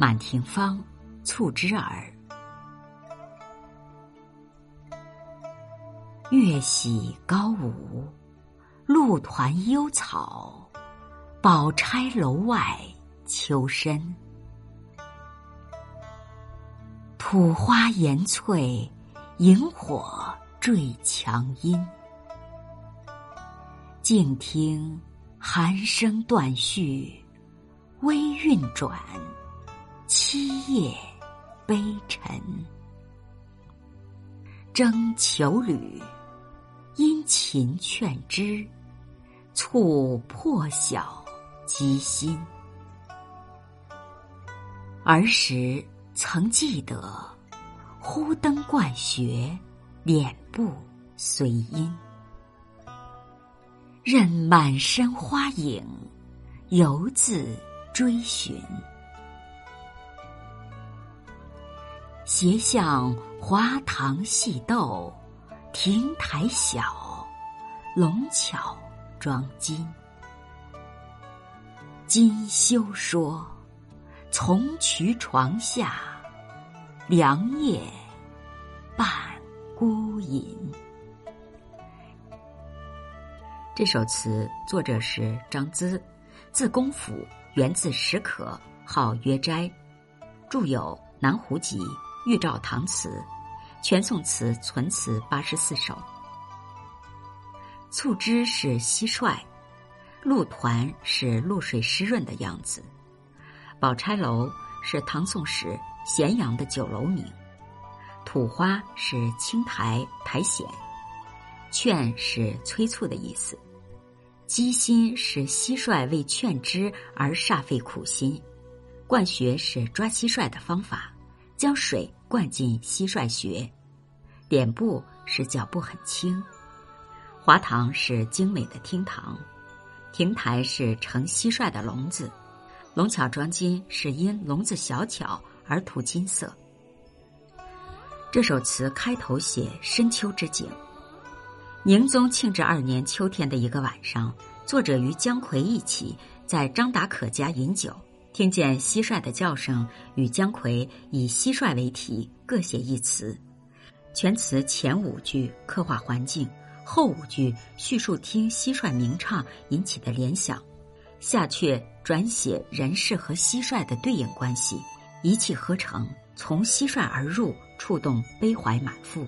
满庭芳，促织儿。月喜高舞，露团幽草，宝钗楼外秋深。土花岩翠，萤火坠墙阴。静听寒声断续，微韵转，七夜悲沉。征求侣，殷勤劝之，促破晓积心。儿时曾记得，忽灯灌学，脸部随阴。任满身花影，犹自追寻。斜向华堂戏斗，亭台小，龙巧装金。今休说，从渠床下，凉夜半孤吟。这首词作者是张咨，字公甫，源自石可，号约斋，著有《南湖集》《玉照堂词》，全宋词存词八十四首。促织是蟋蟀，露团是露水湿润的样子，宝钗楼是唐宋时咸阳的酒楼名，土花是青苔苔藓，劝是催促的意思。积心是蟋蟀为劝之而煞费苦心，灌穴是抓蟋蟀的方法，将水灌进蟋蟀穴。点部是脚步很轻，华堂是精美的厅堂，亭台是盛蟋蟀的笼子，龙巧装金是因笼子小巧而涂金色。这首词开头写深秋之景。宁宗庆治二年秋天的一个晚上，作者与姜夔一起在张达可家饮酒，听见蟋蟀的叫声，与姜夔以蟋蟀为题各写一词。全词前五句刻画环境，后五句叙述听蟋蟀鸣唱引起的联想，下阙转写人事和蟋蟀的对应关系，一气呵成，从蟋蟀而入，触动悲怀满腹。